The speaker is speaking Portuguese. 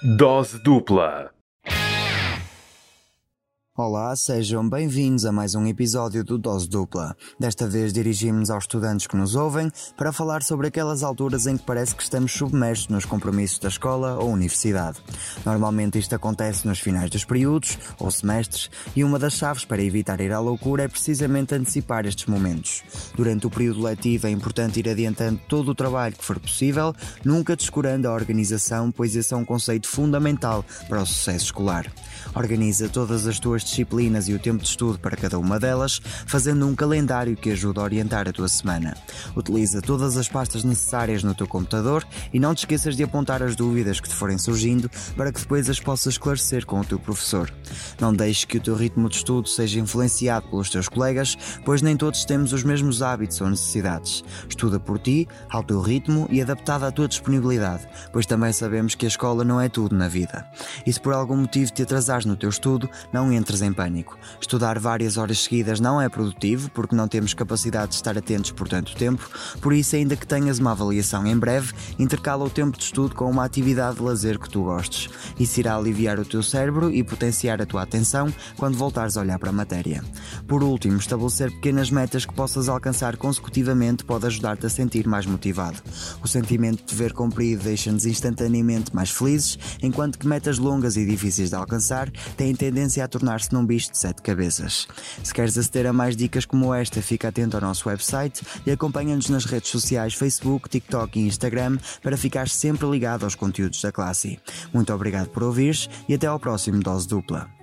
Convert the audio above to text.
Dose dupla. Olá, sejam bem-vindos a mais um episódio do Dose Dupla. Desta vez dirigimos-nos aos estudantes que nos ouvem para falar sobre aquelas alturas em que parece que estamos submersos nos compromissos da escola ou universidade. Normalmente isto acontece nos finais dos períodos ou semestres e uma das chaves para evitar ir à loucura é precisamente antecipar estes momentos. Durante o período letivo é importante ir adiantando todo o trabalho que for possível, nunca descurando a organização, pois esse é um conceito fundamental para o sucesso escolar. Organiza todas as tuas disciplinas e o tempo de estudo para cada uma delas, fazendo um calendário que ajuda a orientar a tua semana. Utiliza todas as pastas necessárias no teu computador e não te esqueças de apontar as dúvidas que te forem surgindo para que depois as possas esclarecer com o teu professor. Não deixes que o teu ritmo de estudo seja influenciado pelos teus colegas, pois nem todos temos os mesmos hábitos ou necessidades. Estuda por ti, ao teu ritmo e adaptado à tua disponibilidade, pois também sabemos que a escola não é tudo na vida. E se por algum motivo te atrasares no teu estudo, não entres em pânico. Estudar várias horas seguidas não é produtivo, porque não temos capacidade de estar atentos por tanto tempo, por isso, ainda que tenhas uma avaliação em breve, intercala o tempo de estudo com uma atividade de lazer que tu gostes. Isso irá aliviar o teu cérebro e potenciar a tua atenção quando voltares a olhar para a matéria. Por último, estabelecer pequenas metas que possas alcançar consecutivamente pode ajudar-te a sentir mais motivado. O sentimento de ver cumprido deixa-nos instantaneamente mais felizes, enquanto que metas longas e difíceis de alcançar têm tendência a tornar-se num bicho de sete cabeças. Se queres aceder a mais dicas como esta, fica atento ao nosso website e acompanha-nos nas redes sociais Facebook, TikTok e Instagram para ficar sempre ligado aos conteúdos da classe. Muito obrigado por ouvires e até ao próximo Dose Dupla.